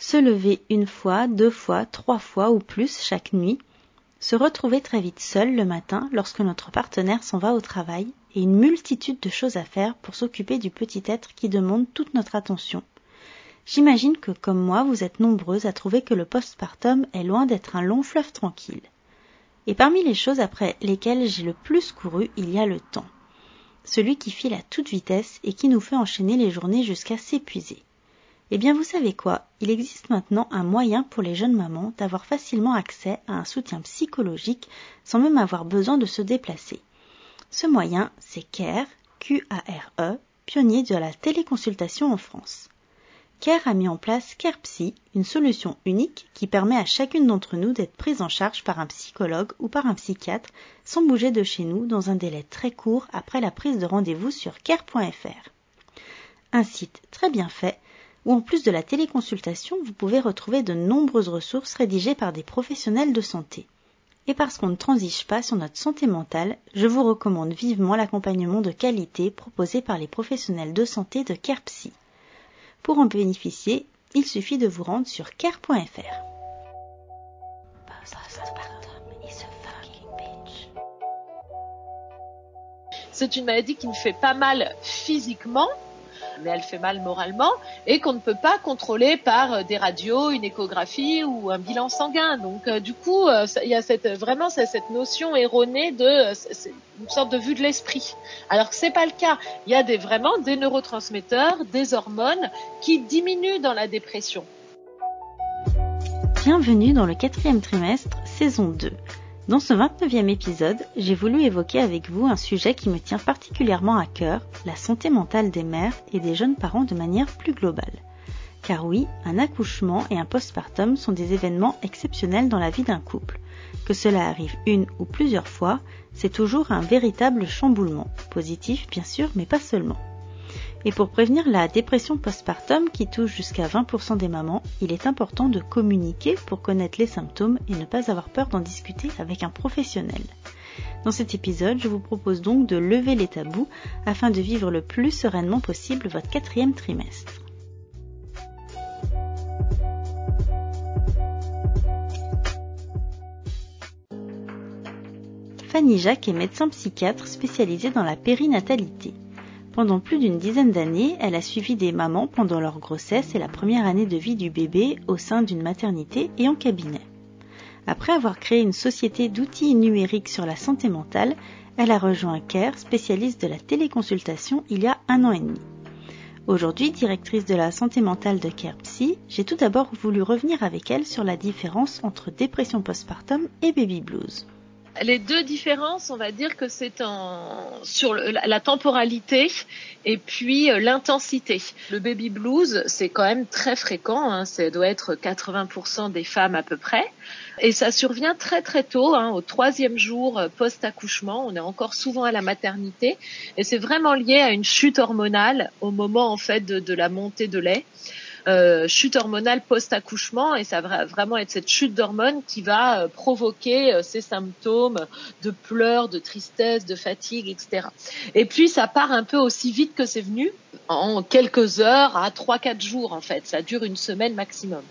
Se lever une fois, deux fois, trois fois ou plus chaque nuit, se retrouver très vite seul le matin lorsque notre partenaire s'en va au travail et une multitude de choses à faire pour s'occuper du petit être qui demande toute notre attention. J'imagine que comme moi vous êtes nombreuses à trouver que le postpartum est loin d'être un long fleuve tranquille. Et parmi les choses après lesquelles j'ai le plus couru, il y a le temps. Celui qui file à toute vitesse et qui nous fait enchaîner les journées jusqu'à s'épuiser. Eh bien vous savez quoi, il existe maintenant un moyen pour les jeunes mamans d'avoir facilement accès à un soutien psychologique sans même avoir besoin de se déplacer. Ce moyen, c'est CARE, Q-A-R-E, pionnier de la téléconsultation en France. CARE a mis en place CarePsy, une solution unique qui permet à chacune d'entre nous d'être prise en charge par un psychologue ou par un psychiatre sans bouger de chez nous dans un délai très court après la prise de rendez-vous sur care.fr. Un site très bien fait où en plus de la téléconsultation, vous pouvez retrouver de nombreuses ressources rédigées par des professionnels de santé. Et parce qu'on ne transige pas sur notre santé mentale, je vous recommande vivement l'accompagnement de qualité proposé par les professionnels de santé de CarePsy. Pour en bénéficier, il suffit de vous rendre sur care.fr. C'est une maladie qui me fait pas mal physiquement, mais elle fait mal moralement et qu'on ne peut pas contrôler par euh, des radios, une échographie ou un bilan sanguin. Donc euh, du coup, euh, il y a cette, vraiment cette notion erronée de une sorte de vue de l'esprit. Alors que c'est pas le cas. Il y a des, vraiment des neurotransmetteurs, des hormones qui diminuent dans la dépression. Bienvenue dans le quatrième trimestre, saison 2. Dans ce 29e épisode, j'ai voulu évoquer avec vous un sujet qui me tient particulièrement à cœur, la santé mentale des mères et des jeunes parents de manière plus globale. Car oui, un accouchement et un postpartum sont des événements exceptionnels dans la vie d'un couple. Que cela arrive une ou plusieurs fois, c'est toujours un véritable chamboulement, positif bien sûr, mais pas seulement. Et pour prévenir la dépression postpartum qui touche jusqu'à 20% des mamans, il est important de communiquer pour connaître les symptômes et ne pas avoir peur d'en discuter avec un professionnel. Dans cet épisode, je vous propose donc de lever les tabous afin de vivre le plus sereinement possible votre quatrième trimestre. Fanny Jacques est médecin psychiatre spécialisée dans la périnatalité. Pendant plus d'une dizaine d'années, elle a suivi des mamans pendant leur grossesse et la première année de vie du bébé au sein d'une maternité et en cabinet. Après avoir créé une société d'outils numériques sur la santé mentale, elle a rejoint CARE, spécialiste de la téléconsultation, il y a un an et demi. Aujourd'hui, directrice de la santé mentale de CARE Psy, j'ai tout d'abord voulu revenir avec elle sur la différence entre dépression postpartum et baby blues les deux différences, on va dire que c'est en sur la, temporalité et puis euh, l'intensité. Le baby blues, c'est quand même très fréquent, hein, ça doit être 80% des femmes à peu près, et ça survient très très tôt, hein, au troisième jour euh, post-accouchement. On est encore souvent à la maternité, et c'est vraiment lié à une chute hormonale au moment en fait de la montée de lait. Euh, chute hormonale post-accouchement et ça va vraiment être cette chute d'hormones qui va euh, provoquer euh, ces symptômes de pleurs, de tristesse, de fatigue, etc. Et puis ça part un peu aussi vite que c'est venu, en quelques heures à 3-4 jours en fait. Ça dure une semaine maximum.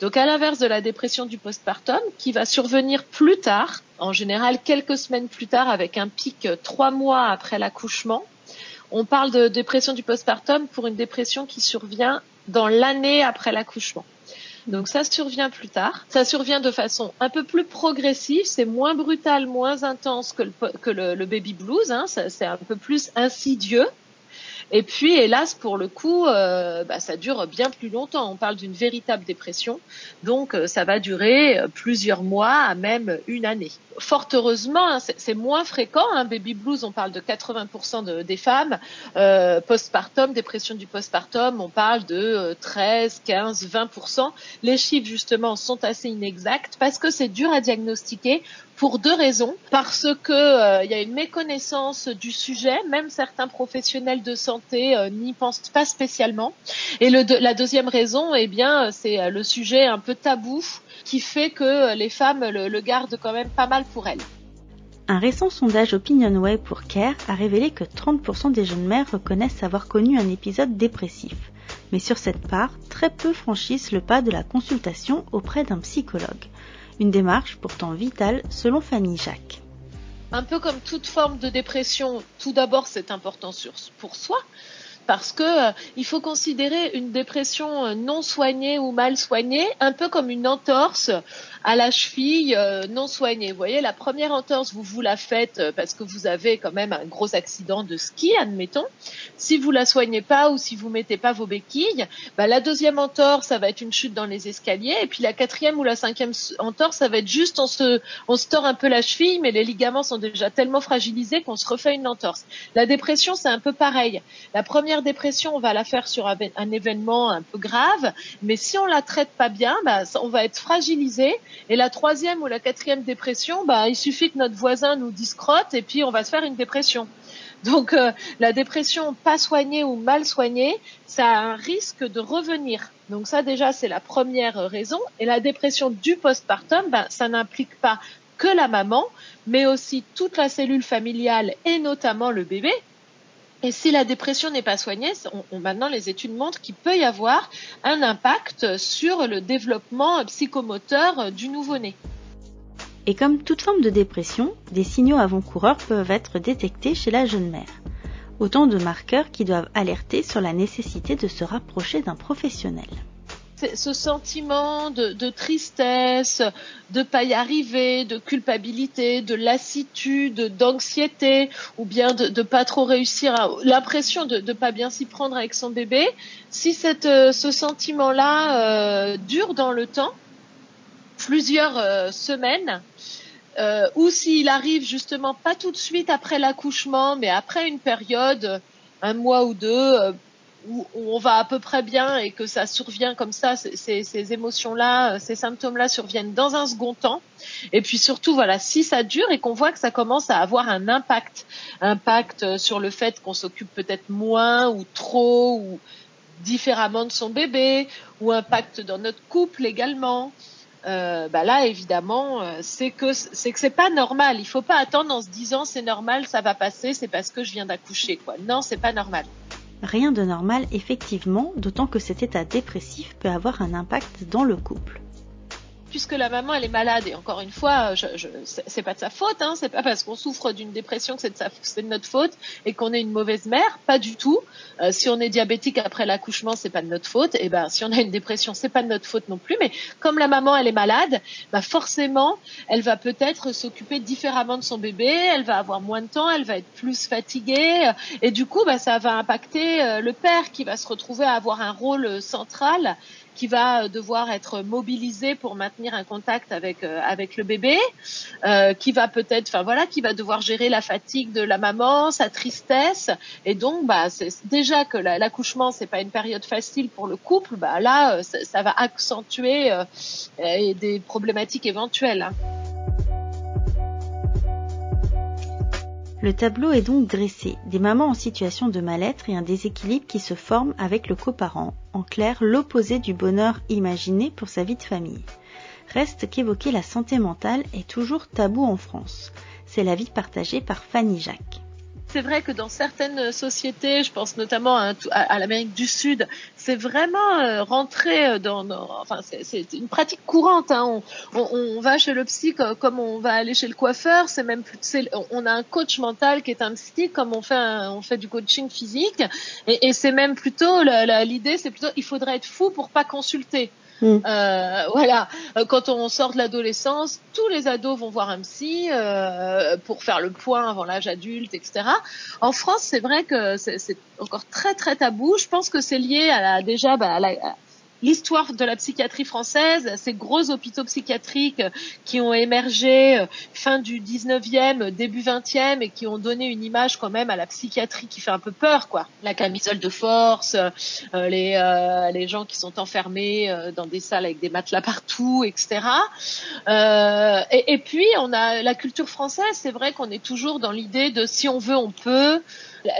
Donc à l'inverse de la dépression du postpartum, qui va survenir plus tard, en général quelques semaines plus tard, avec un pic trois mois après l'accouchement, on parle de dépression du postpartum pour une dépression qui survient dans l'année après l'accouchement. Donc ça survient plus tard. Ça survient de façon un peu plus progressive. C'est moins brutal, moins intense que le, baby blues. Hein. C'est un peu plus insidieux. Et puis, hélas, pour le coup, euh, bah, ça dure bien plus longtemps. On parle d'une véritable dépression, donc euh, ça va durer euh, plusieurs mois à même une année. Fort heureusement, hein, c'est moins fréquent. Hein, baby blues, on parle de 80% de, des femmes. postpartum, dépression du postpartum, on parle de 13, 15, 20%. Les chiffres justement sont assez inexacts parce que c'est dur à diagnostiquer pour deux raisons. Parce que euh, il y a une méconnaissance du sujet, même certains professionnels de santé euh, n'y pensent pas spécialement. Et la deuxième raison, eh bien, c'est euh, le sujet un peu tabou qui fait que les femmes le, le gardent quand même pas mal pour elles. Un récent sondage OpinionWay pour CARE a révélé que 30% des jeunes mères reconnaissent avoir connu un épisode dépressif. Mais sur cette part, très peu franchissent le pas de la consultation auprès d'un psychologue. Une démarche pourtant vitale selon Fanny Jacques. Un peu comme toute forme de dépression, tout d'abord c'est important pour soi, parce que euh, il faut considérer une dépression euh, non soignée ou mal soignée un peu comme une entorse à la cheville euh, non soignée. Vous voyez, la première entorse, vous vous la faites parce que vous avez quand même un gros accident de ski, admettons. Si vous la soignez pas ou si vous mettez pas vos béquilles, bah, la deuxième entorse, ça va être une chute dans les escaliers, et puis la quatrième ou la cinquième entorse, ça va être juste on se, on se tord un peu la cheville, mais les ligaments sont déjà tellement fragilisés qu'on se refait une entorse. La dépression, c'est un peu pareil. La première dépression, on va la faire sur un, événement un peu grave, mais si on la traite pas bien, bah, on va être fragilisé. Et la troisième ou la quatrième dépression, bah, il suffit que notre voisin nous discrote et puis on va se faire une dépression. Donc euh, la dépression pas soignée ou mal soignée, ça a un risque de revenir. Donc ça déjà c'est la première raison. Et la dépression du postpartum, bah, ça n'implique pas que la maman, mais aussi toute la cellule familiale et notamment le bébé, et si la dépression n'est pas soignée, maintenant les études montrent qu'il peut y avoir un impact sur le développement psychomoteur du nouveau-né. Et comme toute forme de dépression, des signaux avant-coureurs peuvent être détectés chez la jeune mère. Autant de marqueurs qui doivent alerter sur la nécessité de se rapprocher d'un professionnel ce sentiment de, tristesse, de pas y arriver, de culpabilité, de lassitude, d'anxiété, ou bien de, pas trop réussir, l'impression de ne pas bien s'y prendre avec son bébé, si cette, euh, ce sentiment-là euh, dure dans le temps, plusieurs euh, semaines, ou s'il arrive justement pas tout de suite après l'accouchement, mais après une période, un mois ou deux, où, on va à peu près bien et que ça survient comme ça, ces, ces émotions-là, euh, ces symptômes-là surviennent dans un second temps. Et puis surtout, voilà, si ça dure et qu'on voit que ça commence à avoir un impact, impact euh, sur le fait qu'on s'occupe peut-être moins ou trop ou différemment de son bébé, ou impact dans notre couple également. Euh, bah là évidemment euh, c'est que c'est que c'est pas normal. Il faut pas attendre en se disant c'est normal, ça va passer, c'est parce que je viens d'accoucher quoi. Non, c'est pas normal. Rien de normal effectivement, d'autant que cet état dépressif peut avoir un impact dans le couple puisque la maman elle est malade. Et encore une fois, je, je, c'est pas de sa faute, hein, c'est pas parce qu'on souffre d'une dépression que c'est de, de notre faute et qu'on est une mauvaise mère, pas du tout. Euh, si on est diabétique après l'accouchement, c'est pas de notre faute. Et ben si on a une dépression, c'est pas de notre faute non plus. Mais comme la maman elle est malade, bah forcément elle va peut-être s'occuper différemment de son bébé, elle va avoir moins de temps, elle va être plus fatiguée. Et du coup bah ça va impacter euh, le père qui va se retrouver à avoir un rôle central qui va devoir être mobilisé pour maintenir un contact avec euh, avec le bébé, euh, qui va peut-être, enfin voilà, qui va devoir gérer la fatigue de la maman, sa tristesse, et donc bah c'est déjà que l'accouchement c'est pas une période facile pour le couple, bah là euh, ça, va accentuer des problématiques éventuelles. Le tableau est donc dressé, des mamans en situation de mal-être et un déséquilibre qui se forme avec le coparent, en clair l'opposé du bonheur imaginé pour sa vie de famille. Reste qu'évoquer la santé mentale est toujours tabou en France. C'est l'avis partagé par Fanny Jacques c'est vrai que dans certaines sociétés, je pense notamment à, l'Amérique du Sud, c'est vraiment euh, rentré euh, dans, enfin c'est une pratique courante. Hein. On, va chez le psy comme on va aller chez le coiffeur. C'est même on a un coach mental qui est un psy comme on fait on fait du coaching physique. Et, c'est même plutôt l'idée, c'est plutôt il faudrait être fou pour pas consulter. Mm. Euh, voilà, euh, quand on sort de l'adolescence, tous les ados vont voir un psy euh, pour faire le point avant l'âge adulte, etc. En France, c'est vrai que c'est encore très très tabou. Je pense que c'est lié à la, déjà bah, à la, l'histoire de la psychiatrie française, ces gros hôpitaux psychiatriques qui ont émergé euh, fin du 19e, début 20e et qui ont donné une image quand même à la psychiatrie qui fait un peu peur, quoi. La camisole de force, euh, les, euh, les gens qui sont enfermés dans des salles avec des matelas partout, etc. et, puis on a la culture française, c'est vrai qu'on est toujours dans l'idée de si on veut, on peut.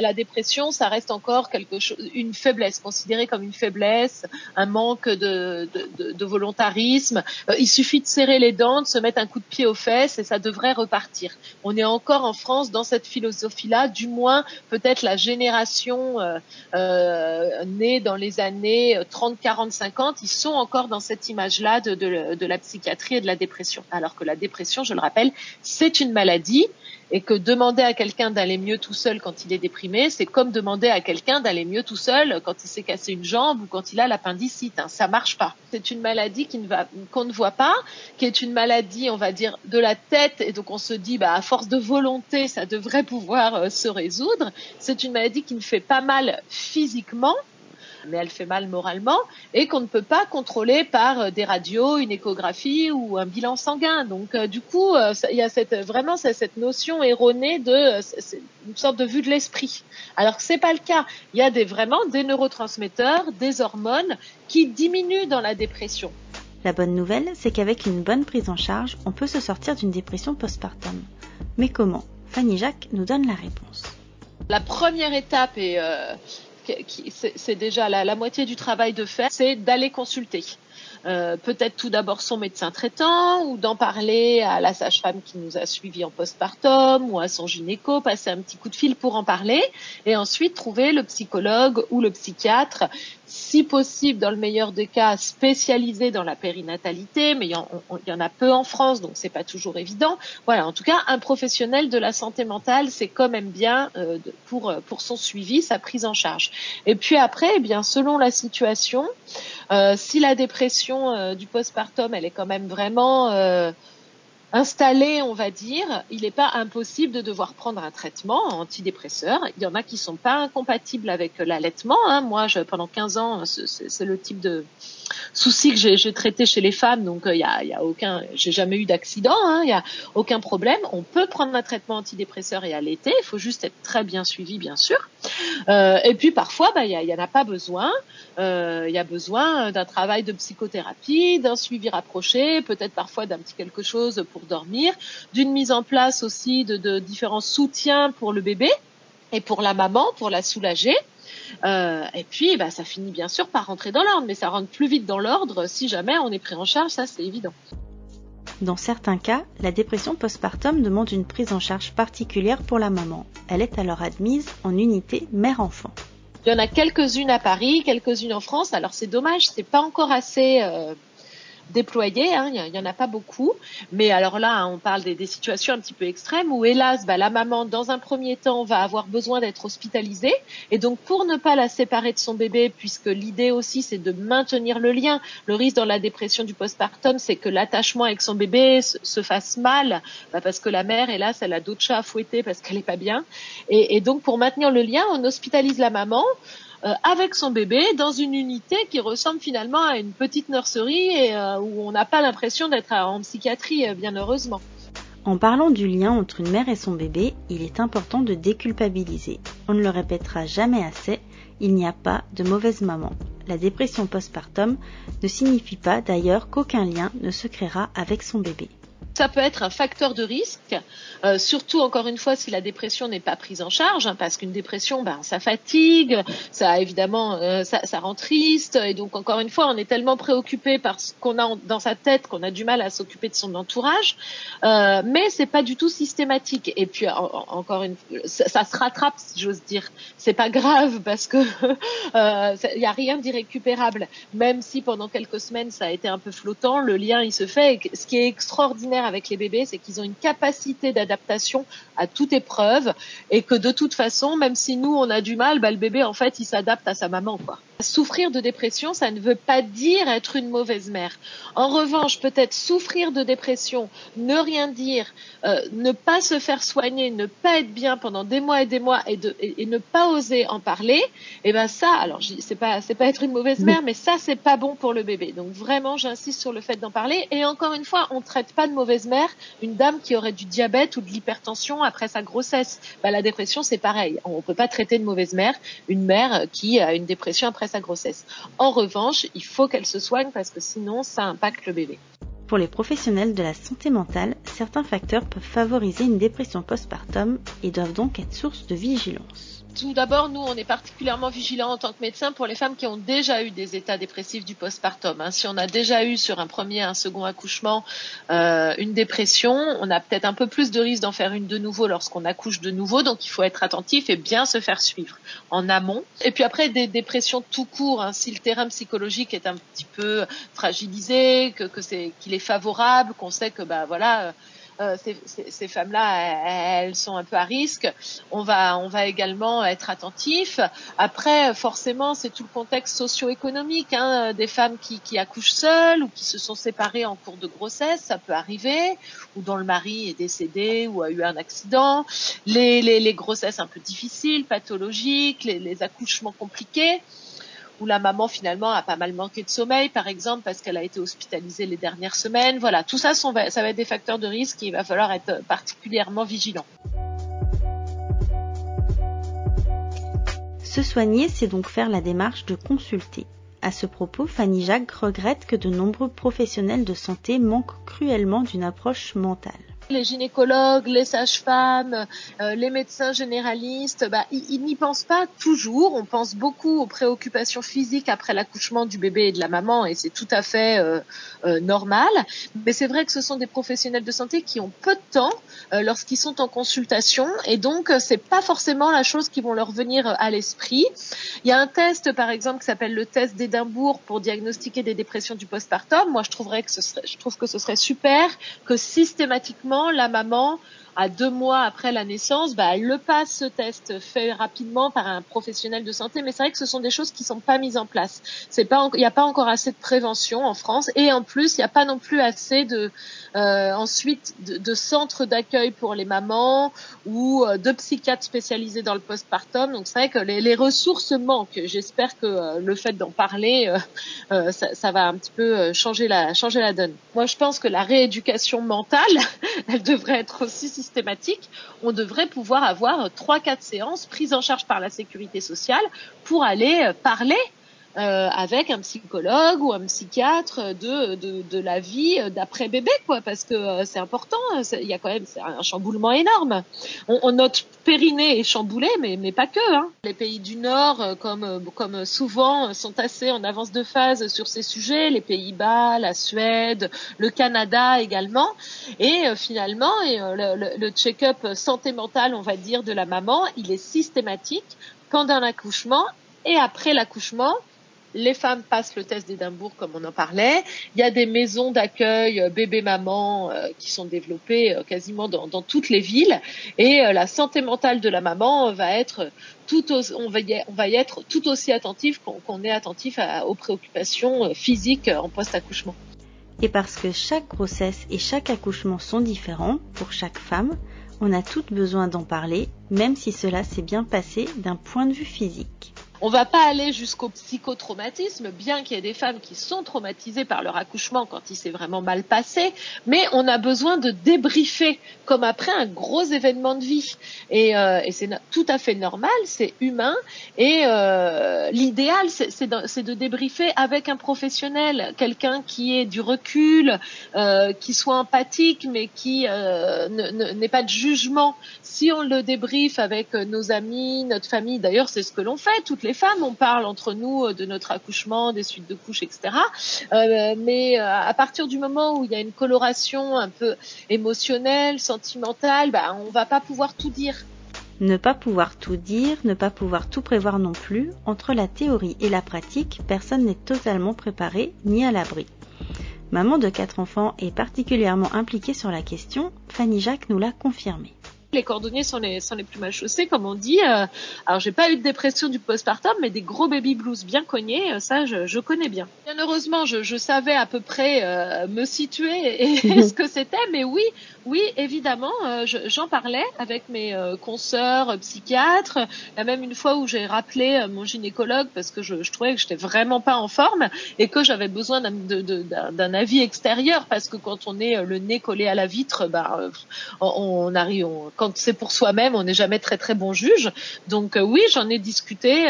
La dépression, ça reste encore quelque chose, une faiblesse, considérée comme une faiblesse, un manque de, volontarisme. Euh, il suffit de serrer les dents, de se mettre un coup de pied aux fesses et ça devrait repartir. On est encore en France dans cette philosophie-là, du moins peut-être la génération euh, euh, née dans les années 30, 40, 50, ils sont encore dans cette image-là de, de la psychiatrie et de la dépression. Alors que la dépression, je le rappelle, c'est une maladie et que demander à quelqu'un d'aller mieux tout seul quand il est déprimé, c'est comme demander à quelqu'un d'aller mieux tout seul quand il s'est cassé une jambe ou quand il a l'appendicite. Hein. Ça marche pas. C'est une maladie qui ne va, qu'on ne voit pas, qui est une maladie, on va dire, de la tête, et donc on se dit, bah, à force de volonté, ça devrait pouvoir euh, se résoudre. C'est une maladie qui ne fait pas mal physiquement, mais elle fait mal moralement et qu'on ne peut pas contrôler par euh, des radios, une échographie ou un bilan sanguin. Donc euh, du coup, euh, il y a cette, vraiment cette notion erronée de une sorte de vue de l'esprit. Alors que c'est pas le cas. Il y a des, vraiment des neurotransmetteurs, des hormones qui diminuent dans la dépression. La bonne nouvelle, c'est qu'avec une bonne prise en charge, on peut se sortir d'une dépression postpartum. Mais comment? Fanny Jacques nous donne la réponse. La première étape est c'est déjà la, moitié du travail de faire, c'est d'aller consulter. Euh, peut-être tout d'abord son médecin traitant ou d'en parler à la sage-femme qui nous a suivis en postpartum ou à son gynéco, passer un petit coup de fil pour en parler et ensuite trouver le psychologue ou le psychiatre si possible, dans le meilleur des cas, spécialisé dans la périnatalité, mais il y, en, a peu en France, donc c'est pas toujours évident. Voilà, en tout cas, un professionnel de la santé mentale, c'est quand même bien euh, pour pour son suivi, sa prise en charge. Et puis après, eh bien, selon la situation, euh, si la dépression euh, du postpartum, elle est quand même vraiment installé, on va dire, il n'est pas impossible de devoir prendre un traitement antidépresseur. Il y en a qui sont pas incompatibles avec l'allaitement. Hein. Moi, je, pendant 15 ans, c'est le type de souci que j'ai traité chez les femmes, donc il euh, y, a, y, a, aucun, j'ai jamais eu d'accident, il hein, y a aucun problème. On peut prendre un traitement antidépresseur et allaiter. Il faut juste être très bien suivi, bien sûr. Euh, et puis parfois, bah, il y, en a pas besoin. Il euh, y a besoin d'un travail de psychothérapie, d'un suivi rapproché, peut-être parfois d'un petit quelque chose dormir, d'une mise en place aussi de, de différents soutiens pour le bébé et pour la maman, pour la soulager. Euh, et puis, bah, ça finit bien sûr par rentrer dans l'ordre, mais ça rentre plus vite dans l'ordre si jamais on est pris en charge, ça c'est évident. Dans certains cas, la dépression postpartum demande une prise en charge particulière pour la maman. Elle est alors admise en unité mère-enfant. Il y en a quelques-unes à Paris, quelques-unes en France. Alors c'est dommage, c'est pas encore assez euh, déployés, hein, il n'y en a pas beaucoup. Mais alors là, on parle des, situations un petit peu extrêmes où, hélas, bah, la maman, dans un premier temps, va avoir besoin d'être hospitalisée. Et donc, pour ne pas la séparer de son bébé, puisque l'idée aussi, c'est de maintenir le lien, le risque dans la dépression du postpartum, c'est que l'attachement avec son bébé se, fasse mal, bah, parce que la mère, hélas, elle a d'autres chats à fouetter parce qu'elle n'est pas bien. Et, et donc, pour maintenir le lien, on hospitalise la maman. Euh, avec son bébé dans une unité qui ressemble finalement à une petite nurserie et euh, où on n'a pas l'impression d'être en psychiatrie, euh, bien heureusement. En parlant du lien entre une mère et son bébé, il est important de déculpabiliser. On ne le répétera jamais assez, il n'y a pas de mauvaise maman. La dépression postpartum ne signifie pas d'ailleurs qu'aucun lien ne se créera avec son bébé. Ça peut être un facteur de risque, euh, surtout encore une fois si la dépression n'est pas prise en charge, hein, parce qu'une dépression, ben, ça fatigue, ça évidemment, euh, ça, ça, rend triste, et donc encore une fois, on est tellement préoccupé par ce qu'on a dans sa tête qu'on a du mal à s'occuper de son entourage, euh, mais c'est pas du tout systématique. Et puis encore une, ça, ça, se rattrape, si j'ose dire. C'est pas grave parce que euh, il y a rien d'irrécupérable, même si pendant quelques semaines ça a été un peu flottant, le lien il se fait. Et ce qui est extraordinaire avec les bébés, c'est qu'ils ont une capacité d'adaptation à toute épreuve et que de toute façon, même si nous on a du mal, bah, le bébé en fait il s'adapte à sa maman quoi. Souffrir de dépression, ça ne veut pas dire être une mauvaise mère. En revanche, peut-être souffrir de dépression, ne rien dire, euh, ne pas se faire soigner, ne pas être bien pendant des mois et des mois et, ne pas oser en parler, et eh ben ça, alors c'est pas c'est pas être une mauvaise mère, mais ça c'est pas bon pour le bébé. Donc vraiment, j'insiste sur le fait d'en parler. Et encore une fois, on traite pas de mauvaise mère une dame qui aurait du diabète ou de l'hypertension après sa grossesse. Bah, la dépression c'est pareil. On peut pas traiter de mauvaise mère une mère qui a une dépression après sa grossesse. En revanche, il faut qu'elle se soigne parce que sinon ça impacte le bébé. Pour les professionnels de la santé mentale, certains facteurs peuvent favoriser une dépression postpartum et doivent donc être source de vigilance. Tout d'abord, nous, on est particulièrement vigilants en tant que médecin pour les femmes qui ont déjà eu des états dépressifs du postpartum. Hein. Si on a déjà eu sur un premier, un second accouchement euh, une dépression, on a peut-être un peu plus de risque d'en faire une de nouveau lorsqu'on accouche de nouveau. Donc, il faut être attentif et bien se faire suivre en amont. Et puis après, des dépressions tout court, hein, si le terrain psychologique est un petit peu fragilisé, qu'il est favorable, qu'on sait que bah voilà euh, ces, ces, femmes-là, elles sont un peu à risque. On va, on va également être attentif. Après, forcément, c'est tout le contexte socio-économique hein, des femmes qui, qui accouchent seules ou qui se sont séparées en cours de grossesse, ça peut arriver, ou dont le mari est décédé ou a eu un accident. Les, les, les grossesses un peu difficiles, pathologiques, les, les accouchements compliqués où la maman finalement a pas mal manqué de sommeil, par exemple, parce qu'elle a été hospitalisée les dernières semaines. Voilà, tout ça, ça va être des facteurs de risque et il va falloir être particulièrement vigilant. Se soigner, c'est donc faire la démarche de consulter. À ce propos, Fanny Jacques regrette que de nombreux professionnels de santé manquent cruellement d'une approche mentale les gynécologues, les sages-femmes, euh, les médecins généralistes, bah, ils, n'y pensent pas toujours. On pense beaucoup aux préoccupations physiques après l'accouchement du bébé et de la maman, et c'est tout à fait euh, euh, normal. Mais c'est vrai que ce sont des professionnels de santé qui ont peu de temps lorsqu'ils sont en consultation, et donc c'est pas forcément la chose qui vont leur venir à l'esprit. Il y a un test, par exemple, qui s'appelle le test d'Édimbourg pour diagnostiquer des dépressions du postpartum. Moi, je trouverais que ce serait, je trouve que ce serait super que systématiquement la maman à deux mois après la naissance, bah, elle le passe ce test fait rapidement par un professionnel de santé. Mais c'est vrai que ce sont des choses qui sont pas mises en place. C'est pas, il n'y a pas encore assez de prévention en France, et en plus, il n'y a pas non plus assez de euh, ensuite de, de centres d'accueil pour les mamans ou euh, de psychiatres spécialisés dans le postpartum. Donc c'est vrai que les, les ressources manquent. J'espère que euh, le fait d'en parler, euh, ça, ça, va un petit peu changer la changer la donne. Moi, je pense que la rééducation mentale, elle devrait être aussi systématique. On devrait pouvoir avoir trois, quatre séances prises en charge par la sécurité sociale pour aller parler euh, avec un psychologue ou un psychiatre de, de, de la vie d'après bébé, quoi, parce que euh, c'est important. Il y a quand même un chamboulement énorme. On, on, notre périnée est chamboulé, mais, mais pas que. Hein. Les pays du Nord, euh, comme, comme souvent, sont assez en avance de phase sur ces sujets. Les Pays-Bas, la Suède, le Canada également. Et finalement, et, le, le, le check-up santé mentale, on va dire, de la maman, il est systématique pendant l'accouchement et après l'accouchement les femmes passent le test d'Édimbourg comme on en parlait. Il y a des maisons d'accueil euh, bébé-maman euh, qui sont développées euh, quasiment dans, toutes les villes. Et la santé mentale de la maman va être tout on, va y, on va y être tout aussi attentif qu'on est attentif aux préoccupations physiques en post-accouchement. Et parce que chaque grossesse et chaque accouchement sont différents pour chaque femme, on a toutes besoin d'en parler, même si cela s'est bien passé d'un point de vue physique. On va pas aller jusqu'au psychotraumatisme, bien qu'il y ait des femmes qui sont traumatisées par leur accouchement quand il s'est vraiment mal passé, mais on a besoin de débriefer comme après un gros événement de vie. Et, euh, c'est tout à fait normal, c'est humain. Et euh, l'idéal, c'est de, de, débriefer avec un professionnel, quelqu'un qui ait du recul, euh, qui soit empathique, mais qui n'ait pas de jugement. Si on le débriefe avec nos amis, notre famille, d'ailleurs c'est ce que l'on fait, les femmes, on parle entre nous euh, de notre accouchement, des suites de couches, etc. Euh, mais euh, à partir du moment où il y a une coloration un peu émotionnelle, sentimentale, bah, on va pas pouvoir tout dire. Ne pas pouvoir tout dire, ne pas pouvoir tout prévoir non plus, entre la théorie et la pratique, personne n'est totalement préparé ni à l'abri. Maman de quatre enfants est particulièrement impliquée sur la question, Fanny Jacques nous l'a confirmé les cordonniers sont les, sont les plus mal chaussés, comme on dit. Euh, alors, j'ai pas eu de dépression du postpartum, mais des gros baby blues bien cognés, euh, ça, je, je connais bien. Bien heureusement, je, je savais à peu près euh, me situer et, ce que c'était, mais oui, oui, évidemment, j'en parlais avec mes consoeurs psychiatres. Il y a même une fois où j'ai rappelé mon gynécologue parce que je, je trouvais que j'étais vraiment pas en forme et que j'avais besoin d'un avis extérieur parce que quand on est le nez collé à la vitre, bah, on, on arrive, on, quand c'est pour soi-même, on n'est jamais très très bon juge. Donc oui, j'en ai discuté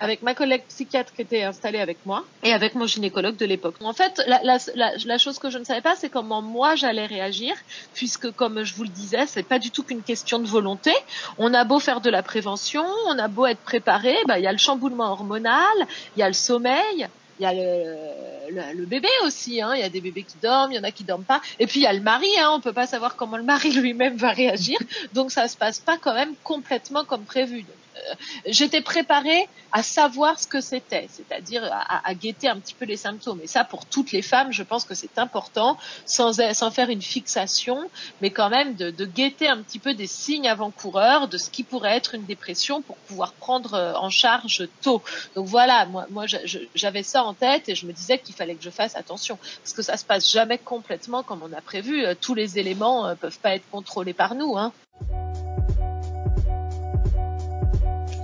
avec ma collègue psychiatre qui était installée avec moi et avec mon gynécologue de l'époque. En fait, la, la, la, la, chose que je ne savais pas, c'est comment moi j'allais réagir, puisque comme je vous le disais, c'est pas du tout qu'une question de volonté. On a beau faire de la prévention, on a beau être préparé, bah, il y a le chamboulement hormonal, il y a le sommeil, il y a le, le, bébé aussi, hein. il y a des bébés qui dorment, il y en a qui dorment pas, et puis il y a le mari, hein. on peut pas savoir comment le mari lui-même va réagir, donc ça se passe pas quand même complètement comme prévu. J'étais préparée à savoir ce que c'était, c'est-à-dire à, guetter un petit peu les symptômes. Et ça, pour toutes les femmes, je pense que c'est important, sans, faire une fixation, mais quand même de, guetter un petit peu des signes avant-coureurs de ce qui pourrait être une dépression pour pouvoir prendre euh, en charge tôt. Donc voilà, moi, j'avais ça en tête et je me disais qu'il fallait que je fasse attention, parce que ça se passe jamais complètement comme on a prévu. Euh, tous les éléments peuvent pas être contrôlés par nous. Hein.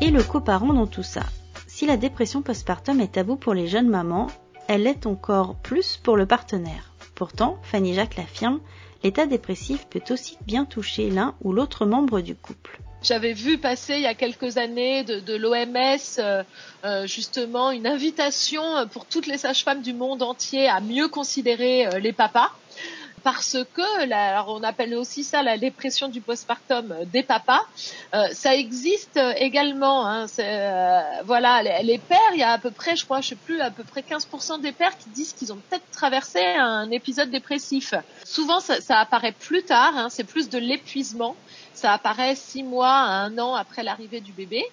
Et le coparent dans tout ça. Si la dépression postpartum est tabou pour les jeunes mamans, elle l'est encore plus pour le partenaire. Pourtant, Fanny Jacques l'affirme, l'état dépressif peut aussi bien toucher l'un ou l'autre membre du couple. J'avais vu passer il y a quelques années de, l'OMS euh, euh, justement une invitation pour toutes les sages-femmes du monde entier à mieux considérer euh, les papas parce que, alors on appelle aussi ça la dépression du postpartum des papas, euh, ça existe également. Hein, euh, voilà, les, pères, il y a à peu près, je crois, je sais plus, à peu près 15% des pères qui disent qu'ils ont peut-être traversé un épisode dépressif. Souvent, ça, ça apparaît plus tard, hein, c'est plus de l'épuisement. Ça apparaît six mois à un an après l'arrivée du bébé.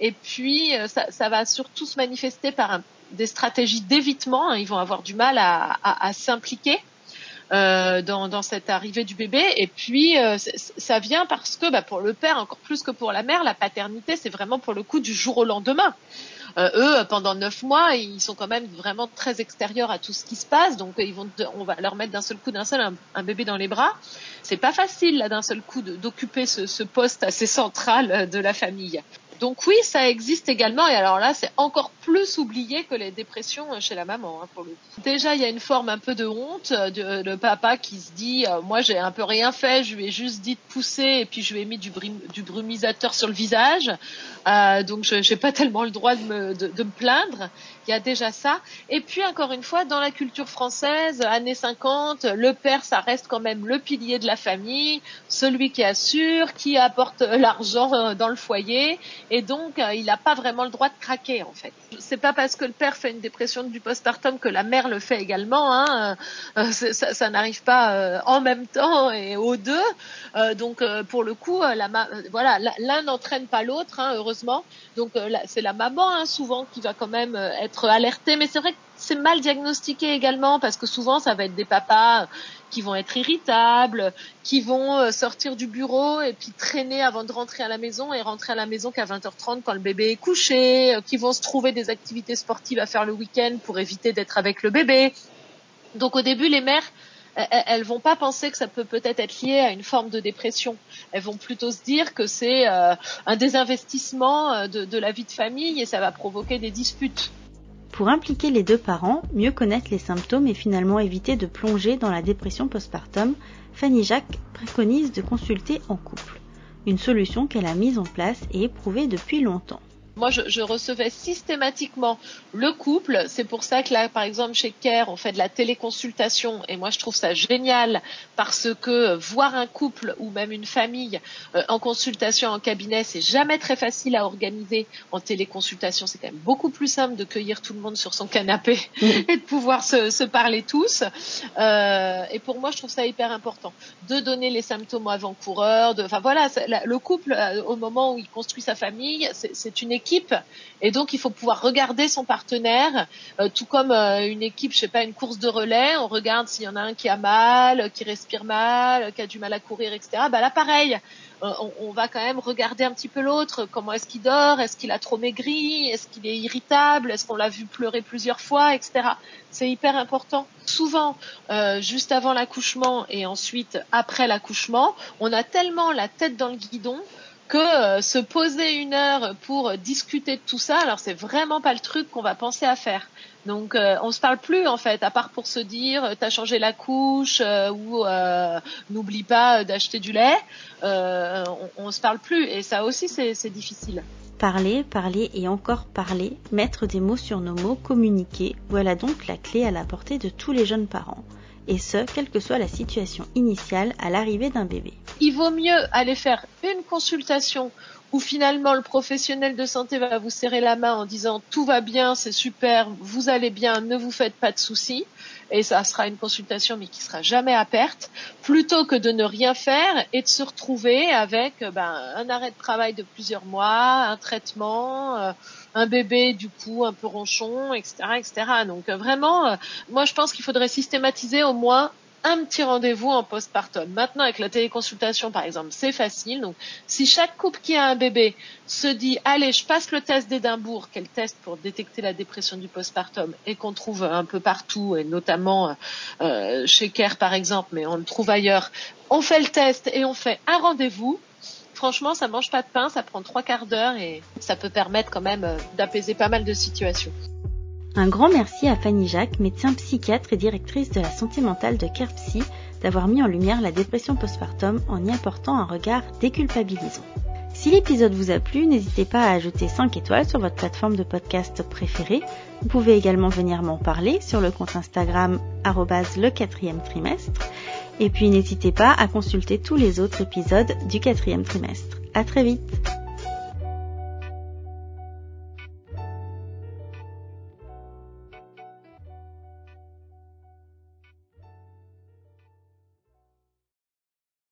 Et puis, euh, ça, ça, va surtout se manifester par un, des stratégies d'évitement. Hein, ils vont avoir du mal à, à, à s'impliquer euh, dans, dans, cette arrivée du bébé. Et puis, euh, ça vient parce que bah, pour le père, encore plus que pour la mère, la paternité, c'est vraiment pour le coup du jour au lendemain. Euh, eux, pendant neuf mois, ils sont quand même vraiment très extérieurs à tout ce qui se passe. Donc, ils vont, on va leur mettre d'un seul coup, d'un seul, un, bébé dans les bras. C'est pas facile là d'un seul coup d'occuper ce, ce poste assez central de la famille. Donc oui, ça existe également. Et alors là, c'est encore plus oublié que les dépressions chez la maman, hein. Déjà, il y a une forme un peu de honte euh, de, de papa qui se dit, euh, moi, j'ai un peu rien fait, je lui ai juste dit de pousser et puis je lui ai mis du, brumisateur sur le visage. Euh, donc, je n'ai pas tellement le droit de me, de me plaindre. Il y a déjà ça. Et puis, encore une fois, dans la culture française, années 50, le père, ça reste quand même le pilier de la famille, celui qui assure, qui apporte l'argent dans le foyer et donc euh, il n'a pas vraiment le droit de craquer en fait. C'est pas parce que le père fait une dépression du postpartum que la mère le fait également. Hein. Euh, ça, ça n'arrive pas euh, en même temps et aux deux. donc pour le coup, la voilà, l'un n'entraîne pas l'autre, hein, heureusement. Donc c'est la maman hein, souvent qui va quand même être alertée, mais c'est vrai que c'est mal diagnostiqué également parce que souvent ça va être des papas qui vont être irritables, qui vont euh, sortir du bureau et puis traîner avant de rentrer à la maison et rentrer à la maison qu'à 20h30 quand le bébé est couché, euh, qui vont se trouver des activités sportives à faire le week-end pour éviter d'être avec le bébé. Donc au début, les mères, elles vont pas penser que ça peut peut-être être lié à une forme de dépression. Elles vont plutôt se dire que c'est euh, un désinvestissement de, de la vie de famille et ça va provoquer des disputes. Pour impliquer les deux parents, mieux connaître les symptômes et finalement éviter de plonger dans la dépression postpartum, Fanny Jacques préconise de consulter en couple. Une solution qu'elle a mise en place et éprouvée depuis longtemps. Moi, je, je, recevais systématiquement le couple. C'est pour ça que là, par exemple, chez Care, on fait de la téléconsultation. Et moi, je trouve ça génial parce que voir un couple ou même une famille euh, en consultation en cabinet, c'est jamais très facile à organiser. En téléconsultation, c'est quand même beaucoup plus simple de cueillir tout le monde sur son canapé et de pouvoir se, se parler tous. Euh, et pour moi, je trouve ça hyper important de donner les symptômes avant-coureurs. Enfin voilà, le couple, euh, au moment où il construit sa famille, c'est une et donc il faut pouvoir regarder son partenaire, euh, tout comme euh, une équipe, je sais pas, une course de relais, on regarde s'il y en a un qui a mal, qui respire mal, qui a du mal à courir, etc. Bah là pareil, euh, on, on, va quand même regarder un petit peu l'autre, comment est-ce qu'il dort, est-ce qu'il a trop maigri, est-ce qu'il est irritable, est-ce qu'on l'a vu pleurer plusieurs fois, etc. C'est hyper important. Souvent, euh, juste avant l'accouchement et ensuite après l'accouchement, on a tellement la tête dans le guidon que euh, se poser une heure pour discuter de tout ça, alors c'est vraiment pas le truc qu'on va penser à faire. Donc euh, on se parle plus en fait, à part pour se dire euh, t'as changé la couche euh, ou n'oublie pas d'acheter du lait. on, on se parle plus et ça aussi c'est difficile. Parler, parler et encore parler, mettre des mots sur nos mots, communiquer, voilà donc la clé à la portée de tous les jeunes parents. Et ce, quelle que soit la situation initiale à l'arrivée d'un bébé. Il vaut mieux aller faire une consultation où finalement le professionnel de santé va vous serrer la main en disant tout va bien, c'est super, vous allez bien, ne vous faites pas de soucis, et ça sera une consultation mais qui sera jamais à perte, plutôt que de ne rien faire et de se retrouver avec ben, un arrêt de travail de plusieurs mois, un traitement, euh, un bébé du coup un peu ronchon, etc., etc. Donc euh, vraiment, euh, moi je pense qu'il faudrait systématiser au moins un petit rendez-vous en postpartum. Maintenant, avec la téléconsultation, par exemple, c'est facile. Donc, si chaque couple qui a un bébé se dit, allez, je passe le test d'Édimbourg, quel test pour détecter la dépression du postpartum, et qu'on trouve un peu partout, et notamment euh, chez Care, par exemple, mais on le trouve ailleurs, on fait le test et on fait un rendez-vous. Franchement, ça mange pas de pain, ça prend trois quarts d'heure et ça peut permettre quand même euh, d'apaiser pas mal de situations. Un grand merci à Fanny Jacques, médecin psychiatre et directrice de la santé mentale de CarePsy, d'avoir mis en lumière la dépression postpartum en y apportant un regard déculpabilisant. Si l'épisode vous a plu, n'hésitez pas à ajouter 5 étoiles sur votre plateforme de podcast préférée. Vous pouvez également venir m'en parler sur le compte Instagram le quatrième trimestre. Et puis n'hésitez pas à consulter tous les autres épisodes du quatrième trimestre. À très vite!